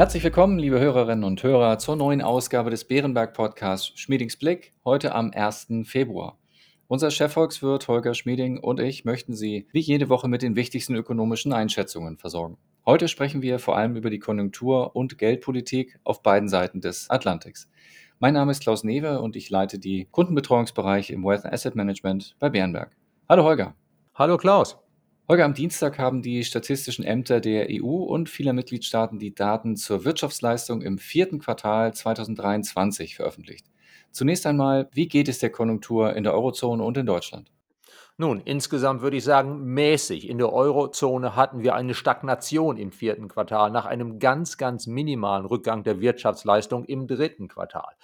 Herzlich willkommen, liebe Hörerinnen und Hörer, zur neuen Ausgabe des Bärenberg Podcasts Schmiedings Blick, heute am 1. Februar. Unser Chefvolkswirt Holger Schmieding und ich möchten Sie wie jede Woche mit den wichtigsten ökonomischen Einschätzungen versorgen. Heute sprechen wir vor allem über die Konjunktur- und Geldpolitik auf beiden Seiten des Atlantiks. Mein Name ist Klaus Newe und ich leite die Kundenbetreuungsbereich im Wealth Asset Management bei Bärenberg. Hallo Holger. Hallo Klaus. Heute am Dienstag haben die statistischen Ämter der EU und vieler Mitgliedstaaten die Daten zur Wirtschaftsleistung im vierten Quartal 2023 veröffentlicht. Zunächst einmal, wie geht es der Konjunktur in der Eurozone und in Deutschland? Nun, insgesamt würde ich sagen, mäßig. In der Eurozone hatten wir eine Stagnation im vierten Quartal nach einem ganz, ganz minimalen Rückgang der Wirtschaftsleistung im dritten Quartal.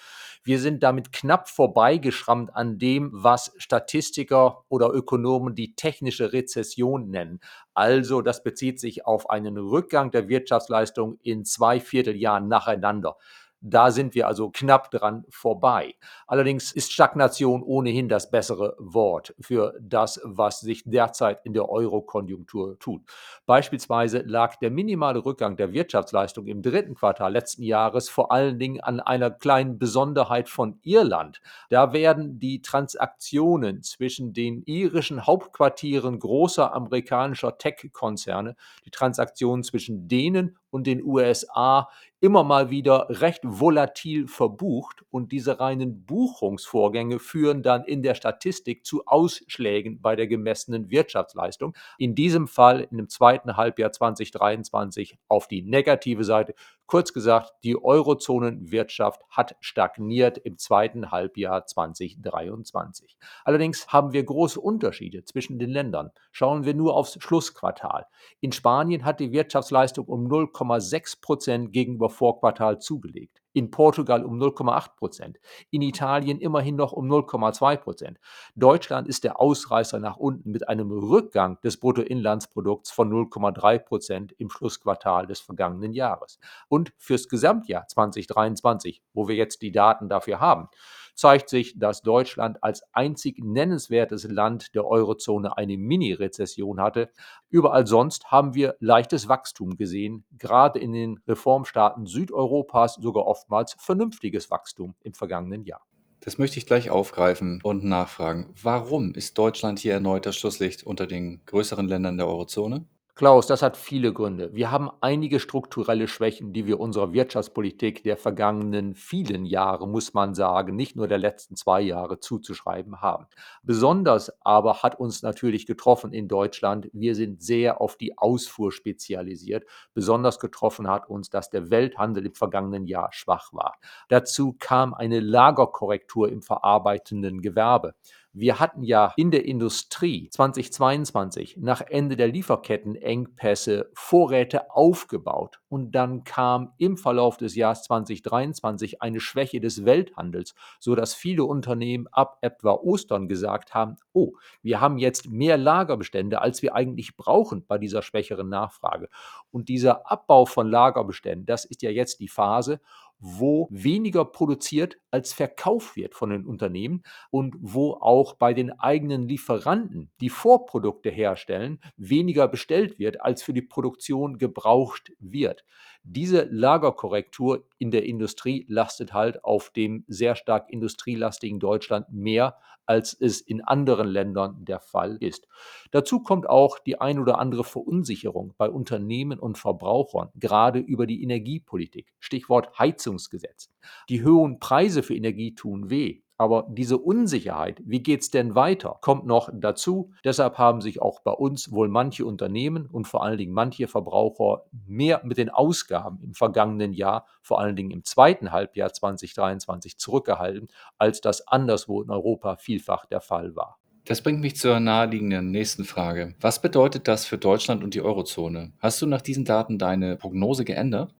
Wir sind damit knapp vorbeigeschrammt an dem, was Statistiker oder Ökonomen die technische Rezession nennen. Also das bezieht sich auf einen Rückgang der Wirtschaftsleistung in zwei Vierteljahren nacheinander. Da sind wir also knapp dran vorbei. Allerdings ist Stagnation ohnehin das bessere Wort für das, was sich derzeit in der Euro-Konjunktur tut. Beispielsweise lag der minimale Rückgang der Wirtschaftsleistung im dritten Quartal letzten Jahres vor allen Dingen an einer kleinen Besonderheit von Irland. Da werden die Transaktionen zwischen den irischen Hauptquartieren großer amerikanischer Tech-Konzerne, die Transaktionen zwischen denen und den USA immer mal wieder recht volatil verbucht und diese reinen Buchungsvorgänge führen dann in der Statistik zu Ausschlägen bei der gemessenen Wirtschaftsleistung. In diesem Fall in dem zweiten Halbjahr 2023 auf die negative Seite. Kurz gesagt, die Eurozonenwirtschaft hat stagniert im zweiten Halbjahr 2023. Allerdings haben wir große Unterschiede zwischen den Ländern. Schauen wir nur aufs Schlussquartal. In Spanien hat die Wirtschaftsleistung um 0,6 Prozent gegenüber Vorquartal zugelegt. In Portugal um 0,8 Prozent. In Italien immerhin noch um 0,2 Prozent. Deutschland ist der Ausreißer nach unten mit einem Rückgang des Bruttoinlandsprodukts von 0,3 Prozent im Schlussquartal des vergangenen Jahres. Und fürs Gesamtjahr 2023, wo wir jetzt die Daten dafür haben, zeigt sich, dass Deutschland als einzig nennenswertes Land der Eurozone eine Mini-Rezession hatte. Überall sonst haben wir leichtes Wachstum gesehen, gerade in den Reformstaaten Südeuropas sogar oftmals vernünftiges Wachstum im vergangenen Jahr. Das möchte ich gleich aufgreifen und nachfragen. Warum ist Deutschland hier erneut das Schlusslicht unter den größeren Ländern der Eurozone? Klaus, das hat viele Gründe. Wir haben einige strukturelle Schwächen, die wir unserer Wirtschaftspolitik der vergangenen vielen Jahre, muss man sagen, nicht nur der letzten zwei Jahre zuzuschreiben haben. Besonders aber hat uns natürlich getroffen in Deutschland, wir sind sehr auf die Ausfuhr spezialisiert. Besonders getroffen hat uns, dass der Welthandel im vergangenen Jahr schwach war. Dazu kam eine Lagerkorrektur im verarbeitenden Gewerbe. Wir hatten ja in der Industrie 2022 nach Ende der Lieferkettenengpässe Vorräte aufgebaut und dann kam im Verlauf des Jahres 2023 eine Schwäche des Welthandels, so dass viele Unternehmen ab etwa Ostern gesagt haben, oh, wir haben jetzt mehr Lagerbestände, als wir eigentlich brauchen bei dieser schwächeren Nachfrage. Und dieser Abbau von Lagerbeständen, das ist ja jetzt die Phase, wo weniger produziert als verkauft wird von den Unternehmen und wo auch bei den eigenen Lieferanten, die Vorprodukte herstellen, weniger bestellt wird, als für die Produktion gebraucht wird. Diese Lagerkorrektur in der Industrie lastet halt auf dem sehr stark industrielastigen Deutschland mehr, als es in anderen Ländern der Fall ist. Dazu kommt auch die ein oder andere Verunsicherung bei Unternehmen und Verbrauchern, gerade über die Energiepolitik. Stichwort Heizungsgesetz. Die hohen Preise für Energie tun weh. Aber diese Unsicherheit, wie geht es denn weiter, kommt noch dazu. Deshalb haben sich auch bei uns wohl manche Unternehmen und vor allen Dingen manche Verbraucher mehr mit den Ausgaben im vergangenen Jahr, vor allen Dingen im zweiten Halbjahr 2023, zurückgehalten, als das anderswo in Europa vielfach der Fall war. Das bringt mich zur naheliegenden nächsten Frage. Was bedeutet das für Deutschland und die Eurozone? Hast du nach diesen Daten deine Prognose geändert?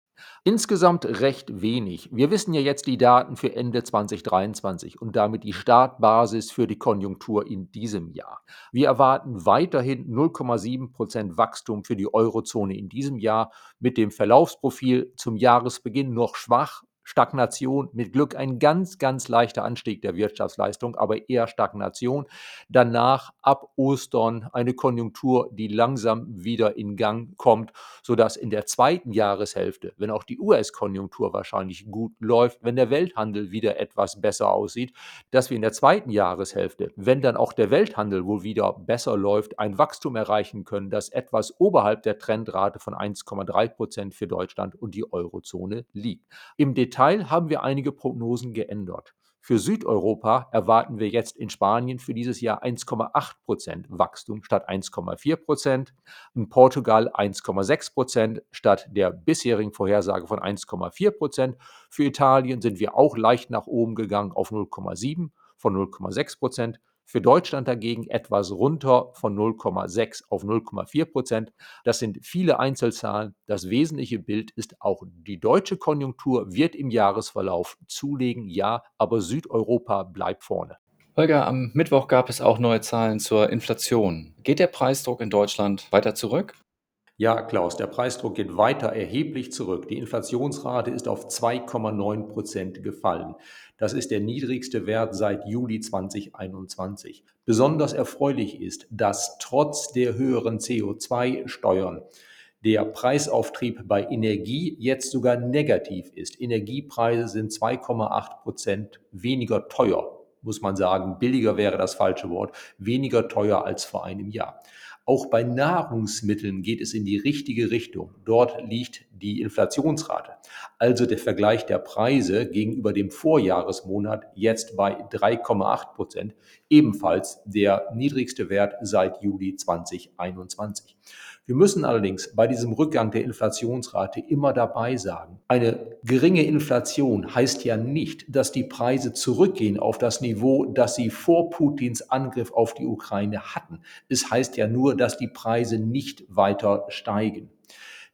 Insgesamt recht wenig. Wir wissen ja jetzt die Daten für Ende 2023 und damit die Startbasis für die Konjunktur in diesem Jahr. Wir erwarten weiterhin 0,7 Prozent Wachstum für die Eurozone in diesem Jahr mit dem Verlaufsprofil zum Jahresbeginn noch schwach Stagnation, mit Glück ein ganz, ganz leichter Anstieg der Wirtschaftsleistung, aber eher Stagnation. Danach ab Ostern eine Konjunktur, die langsam wieder in Gang kommt, sodass in der zweiten Jahreshälfte, wenn auch die US-Konjunktur wahrscheinlich gut läuft, wenn der Welthandel wieder etwas besser aussieht, dass wir in der zweiten Jahreshälfte, wenn dann auch der Welthandel wohl wieder besser läuft, ein Wachstum erreichen können, das etwas oberhalb der Trendrate von 1,3 Prozent für Deutschland und die Eurozone liegt. Im Detail Detail haben wir einige Prognosen geändert. Für Südeuropa erwarten wir jetzt in Spanien für dieses Jahr 1,8 Prozent Wachstum statt 1,4 Prozent, in Portugal 1,6 Prozent statt der bisherigen Vorhersage von 1,4 Prozent. Für Italien sind wir auch leicht nach oben gegangen auf 0,7 von 0,6 Prozent. Für Deutschland dagegen etwas runter von 0,6 auf 0,4 Prozent. Das sind viele Einzelzahlen. Das wesentliche Bild ist auch die deutsche Konjunktur wird im Jahresverlauf zulegen, ja, aber Südeuropa bleibt vorne. Holger, am Mittwoch gab es auch neue Zahlen zur Inflation. Geht der Preisdruck in Deutschland weiter zurück? Ja, Klaus, der Preisdruck geht weiter erheblich zurück. Die Inflationsrate ist auf 2,9 Prozent gefallen. Das ist der niedrigste Wert seit Juli 2021. Besonders erfreulich ist, dass trotz der höheren CO2-Steuern der Preisauftrieb bei Energie jetzt sogar negativ ist. Energiepreise sind 2,8 Prozent weniger teuer, muss man sagen. Billiger wäre das falsche Wort, weniger teuer als vor einem Jahr. Auch bei Nahrungsmitteln geht es in die richtige Richtung. Dort liegt die Inflationsrate, also der Vergleich der Preise gegenüber dem Vorjahresmonat jetzt bei 3,8 Prozent, ebenfalls der niedrigste Wert seit Juli 2021. Wir müssen allerdings bei diesem Rückgang der Inflationsrate immer dabei sagen, eine geringe Inflation heißt ja nicht, dass die Preise zurückgehen auf das Niveau, das sie vor Putins Angriff auf die Ukraine hatten. Es heißt ja nur, dass die Preise nicht weiter steigen.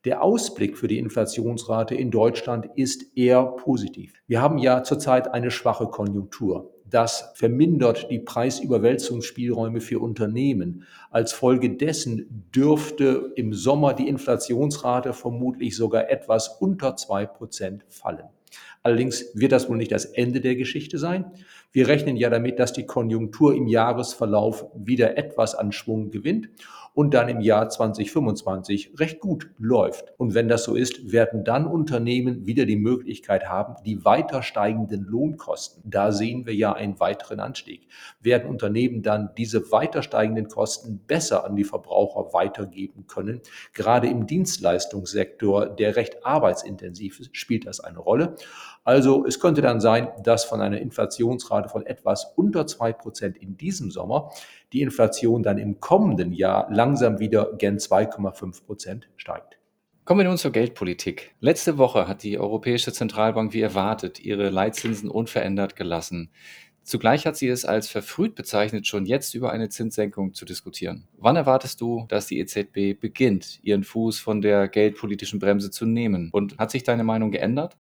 Der Ausblick für die Inflationsrate in Deutschland ist eher positiv. Wir haben ja zurzeit eine schwache Konjunktur. Das vermindert die Preisüberwälzungsspielräume für Unternehmen. Als Folge dessen dürfte im Sommer die Inflationsrate vermutlich sogar etwas unter zwei Prozent fallen. Allerdings wird das wohl nicht das Ende der Geschichte sein. Wir rechnen ja damit, dass die Konjunktur im Jahresverlauf wieder etwas an Schwung gewinnt und dann im Jahr 2025 recht gut läuft. Und wenn das so ist, werden dann Unternehmen wieder die Möglichkeit haben, die weiter steigenden Lohnkosten, da sehen wir ja einen weiteren Anstieg, werden Unternehmen dann diese weiter steigenden Kosten besser an die Verbraucher weitergeben können. Gerade im Dienstleistungssektor, der recht arbeitsintensiv ist, spielt das eine Rolle. Also es könnte dann sein, dass von einer Inflationsrate von etwas unter zwei Prozent in diesem Sommer die Inflation dann im kommenden Jahr langsam wieder gen 2,5 Prozent steigt. Kommen wir nun zur Geldpolitik. Letzte Woche hat die Europäische Zentralbank wie erwartet ihre Leitzinsen unverändert gelassen. Zugleich hat sie es als verfrüht bezeichnet, schon jetzt über eine Zinssenkung zu diskutieren. Wann erwartest du, dass die EZB beginnt, ihren Fuß von der geldpolitischen Bremse zu nehmen? Und hat sich deine Meinung geändert?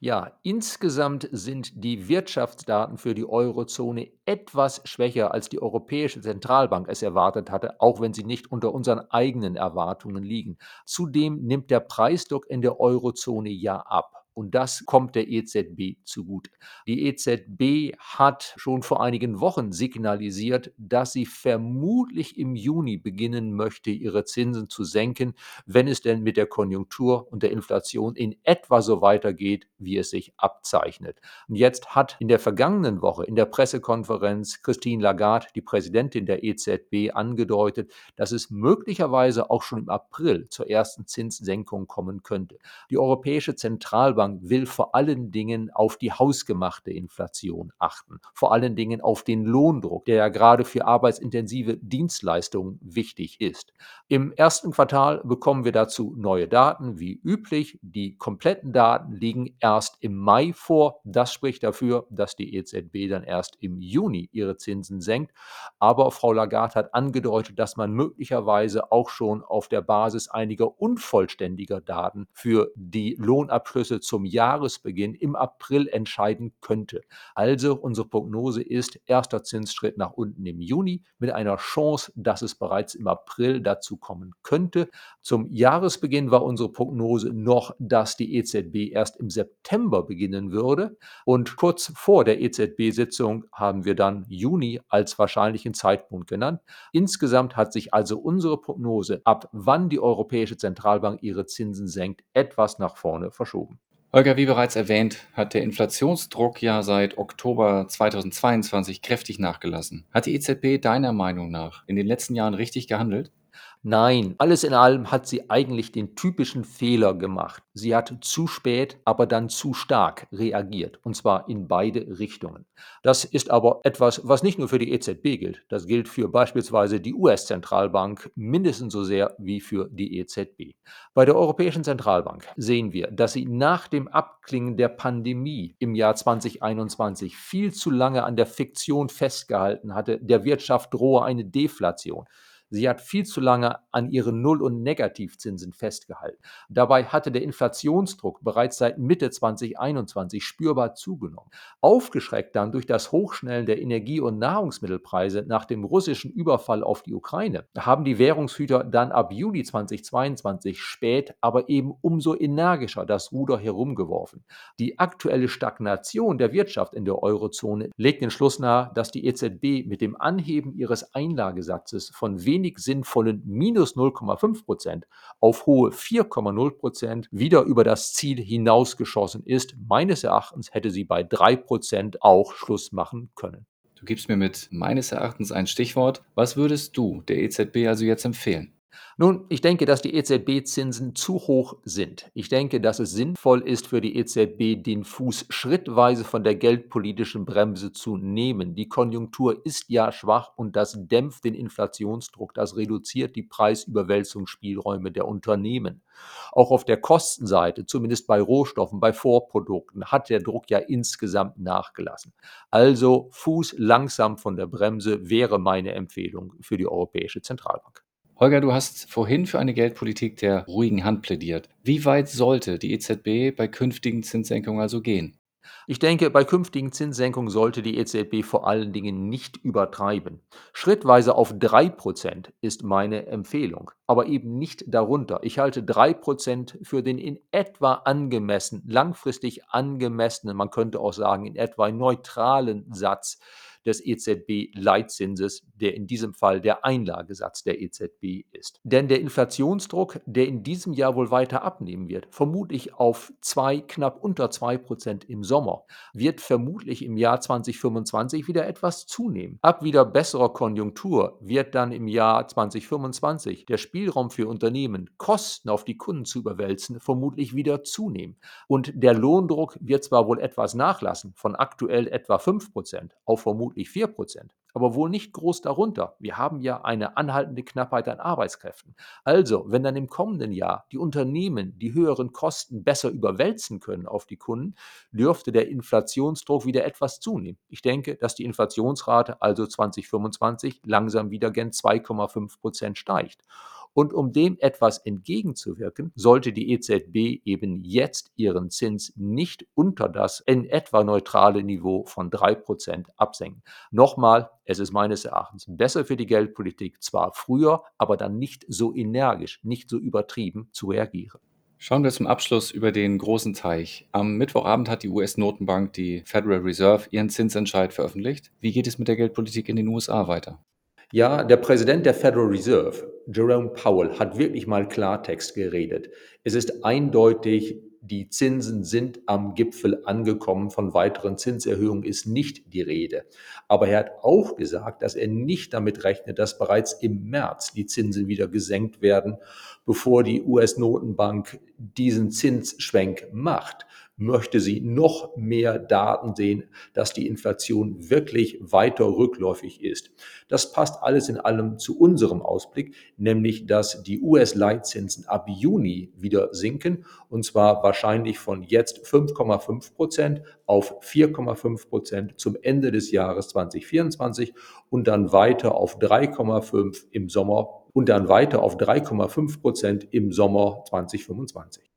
Ja, insgesamt sind die Wirtschaftsdaten für die Eurozone etwas schwächer, als die Europäische Zentralbank es erwartet hatte, auch wenn sie nicht unter unseren eigenen Erwartungen liegen. Zudem nimmt der Preisdruck in der Eurozone ja ab. Und das kommt der EZB zugute. Die EZB hat schon vor einigen Wochen signalisiert, dass sie vermutlich im Juni beginnen möchte, ihre Zinsen zu senken, wenn es denn mit der Konjunktur und der Inflation in etwa so weitergeht, wie es sich abzeichnet. Und jetzt hat in der vergangenen Woche in der Pressekonferenz Christine Lagarde, die Präsidentin der EZB, angedeutet, dass es möglicherweise auch schon im April zur ersten Zinssenkung kommen könnte. Die Europäische Zentralbank Notenbank will vor allen Dingen auf die hausgemachte Inflation achten, vor allen Dingen auf den Lohndruck, der ja gerade für arbeitsintensive Dienstleistungen wichtig ist. Im ersten Quartal bekommen wir dazu neue Daten, wie üblich. Die kompletten Daten liegen erst im Mai vor. Das spricht dafür, dass die EZB dann erst im Juni ihre Zinsen senkt. Aber Frau Lagarde hat angedeutet, dass man möglicherweise auch schon auf der Basis einiger unvollständiger Daten für die Lohnabschlüsse zum Jahresbeginn im April entscheiden könnte. Also unsere Prognose ist erster Zinsschritt nach unten im Juni mit einer Chance, dass es bereits im April dazu kommen könnte. Zum Jahresbeginn war unsere Prognose noch, dass die EZB erst im September beginnen würde. Und kurz vor der EZB-Sitzung haben wir dann Juni als wahrscheinlichen Zeitpunkt genannt. Insgesamt hat sich also unsere Prognose, ab wann die Europäische Zentralbank ihre Zinsen senkt, etwas nach vorne verschoben. Holger, wie bereits erwähnt, hat der Inflationsdruck ja seit Oktober 2022 kräftig nachgelassen. Hat die EZB deiner Meinung nach in den letzten Jahren richtig gehandelt? Nein, alles in allem hat sie eigentlich den typischen Fehler gemacht. Sie hat zu spät, aber dann zu stark reagiert, und zwar in beide Richtungen. Das ist aber etwas, was nicht nur für die EZB gilt, das gilt für beispielsweise die US-Zentralbank mindestens so sehr wie für die EZB. Bei der Europäischen Zentralbank sehen wir, dass sie nach dem Abklingen der Pandemie im Jahr 2021 viel zu lange an der Fiktion festgehalten hatte, der Wirtschaft drohe eine Deflation. Sie hat viel zu lange an ihren Null- und Negativzinsen festgehalten. Dabei hatte der Inflationsdruck bereits seit Mitte 2021 spürbar zugenommen. Aufgeschreckt dann durch das Hochschnellen der Energie- und Nahrungsmittelpreise nach dem russischen Überfall auf die Ukraine, haben die Währungshüter dann ab Juli 2022 spät, aber eben umso energischer das Ruder herumgeworfen. Die aktuelle Stagnation der Wirtschaft in der Eurozone legt den Schluss nahe, dass die EZB mit dem Anheben ihres Einlagesatzes von weniger wenig sinnvollen minus 0,5 Prozent auf hohe 4,0 Prozent wieder über das Ziel hinausgeschossen ist. Meines Erachtens hätte sie bei 3 Prozent auch Schluss machen können. Du gibst mir mit meines Erachtens ein Stichwort. Was würdest du der EZB also jetzt empfehlen? Nun, ich denke, dass die EZB-Zinsen zu hoch sind. Ich denke, dass es sinnvoll ist für die EZB, den Fuß schrittweise von der geldpolitischen Bremse zu nehmen. Die Konjunktur ist ja schwach und das dämpft den Inflationsdruck, das reduziert die Preisüberwälzungsspielräume der Unternehmen. Auch auf der Kostenseite, zumindest bei Rohstoffen, bei Vorprodukten, hat der Druck ja insgesamt nachgelassen. Also Fuß langsam von der Bremse wäre meine Empfehlung für die Europäische Zentralbank. Holger, du hast vorhin für eine Geldpolitik der ruhigen Hand plädiert. Wie weit sollte die EZB bei künftigen Zinssenkungen also gehen? Ich denke, bei künftigen Zinssenkungen sollte die EZB vor allen Dingen nicht übertreiben. Schrittweise auf 3% ist meine Empfehlung, aber eben nicht darunter. Ich halte 3% für den in etwa angemessen, langfristig angemessenen, man könnte auch sagen in etwa neutralen Satz des EZB-Leitzinses, der in diesem Fall der Einlagesatz der EZB ist. Denn der Inflationsdruck, der in diesem Jahr wohl weiter abnehmen wird, vermutlich auf zwei, knapp unter 2 Prozent im Sommer, wird vermutlich im Jahr 2025 wieder etwas zunehmen. Ab wieder besserer Konjunktur wird dann im Jahr 2025 der Spielraum für Unternehmen, Kosten auf die Kunden zu überwälzen, vermutlich wieder zunehmen. Und der Lohndruck wird zwar wohl etwas nachlassen, von aktuell etwa 5 Prozent auf vermutlich vermutlich 4 Prozent, aber wohl nicht groß darunter. Wir haben ja eine anhaltende Knappheit an Arbeitskräften. Also, wenn dann im kommenden Jahr die Unternehmen die höheren Kosten besser überwälzen können auf die Kunden, dürfte der Inflationsdruck wieder etwas zunehmen. Ich denke, dass die Inflationsrate also 2025 langsam wieder gen 2,5 Prozent steigt. Und um dem etwas entgegenzuwirken, sollte die EZB eben jetzt ihren Zins nicht unter das in etwa neutrale Niveau von 3% absenken. Nochmal, es ist meines Erachtens besser für die Geldpolitik, zwar früher, aber dann nicht so energisch, nicht so übertrieben zu reagieren. Schauen wir zum Abschluss über den großen Teich. Am Mittwochabend hat die US-Notenbank, die Federal Reserve, ihren Zinsentscheid veröffentlicht. Wie geht es mit der Geldpolitik in den USA weiter? Ja, der Präsident der Federal Reserve, Jerome Powell, hat wirklich mal Klartext geredet. Es ist eindeutig, die Zinsen sind am Gipfel angekommen, von weiteren Zinserhöhungen ist nicht die Rede. Aber er hat auch gesagt, dass er nicht damit rechnet, dass bereits im März die Zinsen wieder gesenkt werden, bevor die US-Notenbank diesen Zinsschwenk macht möchte sie noch mehr Daten sehen, dass die Inflation wirklich weiter rückläufig ist. Das passt alles in allem zu unserem Ausblick, nämlich dass die US-Leitzinsen ab Juni wieder sinken und zwar wahrscheinlich von jetzt 5,5 Prozent auf 4,5 Prozent zum Ende des Jahres 2024 und dann weiter auf 3,5 im Sommer und dann weiter auf 3,5 Prozent im Sommer 2025.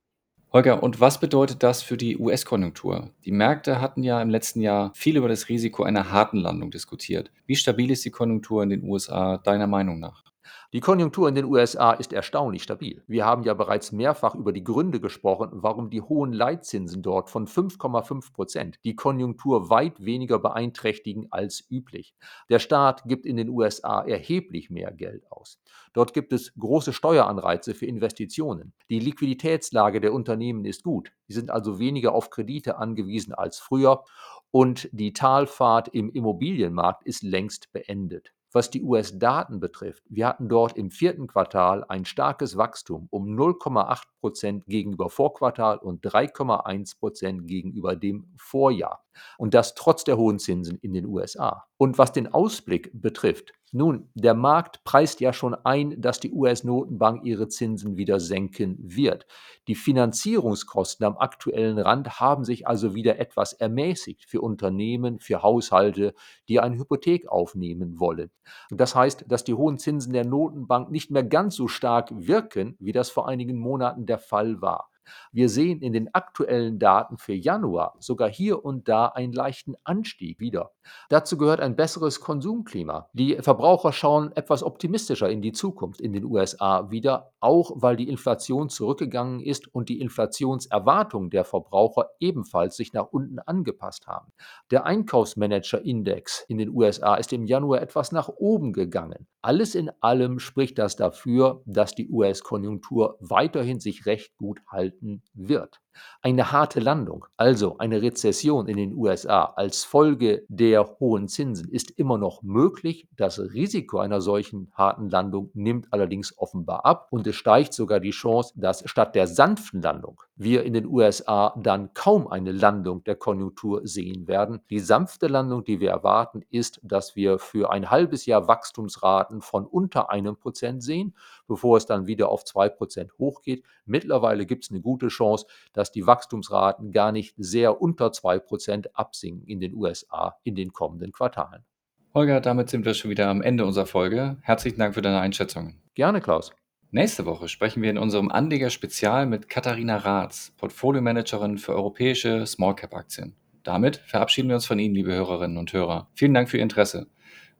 Holger, und was bedeutet das für die US-Konjunktur? Die Märkte hatten ja im letzten Jahr viel über das Risiko einer harten Landung diskutiert. Wie stabil ist die Konjunktur in den USA deiner Meinung nach? Die Konjunktur in den USA ist erstaunlich stabil. Wir haben ja bereits mehrfach über die Gründe gesprochen, warum die hohen Leitzinsen dort von 5,5 Prozent die Konjunktur weit weniger beeinträchtigen als üblich. Der Staat gibt in den USA erheblich mehr Geld aus. Dort gibt es große Steueranreize für Investitionen. Die Liquiditätslage der Unternehmen ist gut. Sie sind also weniger auf Kredite angewiesen als früher und die Talfahrt im Immobilienmarkt ist längst beendet. Was die US-Daten betrifft, wir hatten dort im vierten Quartal ein starkes Wachstum um 0,8 Prozent gegenüber Vorquartal und 3,1 Prozent gegenüber dem Vorjahr. Und das trotz der hohen Zinsen in den USA. Und was den Ausblick betrifft, nun, der Markt preist ja schon ein, dass die US-Notenbank ihre Zinsen wieder senken wird. Die Finanzierungskosten am aktuellen Rand haben sich also wieder etwas ermäßigt für Unternehmen, für Haushalte, die eine Hypothek aufnehmen wollen. Das heißt, dass die hohen Zinsen der Notenbank nicht mehr ganz so stark wirken, wie das vor einigen Monaten der Fall war. Wir sehen in den aktuellen Daten für Januar sogar hier und da einen leichten Anstieg wieder. Dazu gehört ein besseres Konsumklima. Die Verbraucher schauen etwas optimistischer in die Zukunft in den USA wieder, auch weil die Inflation zurückgegangen ist und die Inflationserwartungen der Verbraucher ebenfalls sich nach unten angepasst haben. Der Einkaufsmanager-Index in den USA ist im Januar etwas nach oben gegangen. Alles in allem spricht das dafür, dass die US-Konjunktur weiterhin sich recht gut halten wird. Eine harte Landung, also eine Rezession in den USA als Folge der hohen Zinsen, ist immer noch möglich. Das Risiko einer solchen harten Landung nimmt allerdings offenbar ab und es steigt sogar die Chance, dass statt der sanften Landung wir in den USA dann kaum eine Landung der Konjunktur sehen werden. Die sanfte Landung, die wir erwarten, ist, dass wir für ein halbes Jahr Wachstumsraten von unter einem Prozent sehen, bevor es dann wieder auf zwei Prozent hochgeht. Mittlerweile gibt es eine gute Chance, dass die Wachstumsraten gar nicht sehr unter zwei Prozent absinken in den USA in den kommenden Quartalen. Holger, damit sind wir schon wieder am Ende unserer Folge. Herzlichen Dank für deine Einschätzungen. Gerne, Klaus. Nächste Woche sprechen wir in unserem Anleger-Spezial mit Katharina Raths, Portfolio-Managerin für europäische Small-Cap-Aktien. Damit verabschieden wir uns von Ihnen, liebe Hörerinnen und Hörer. Vielen Dank für Ihr Interesse.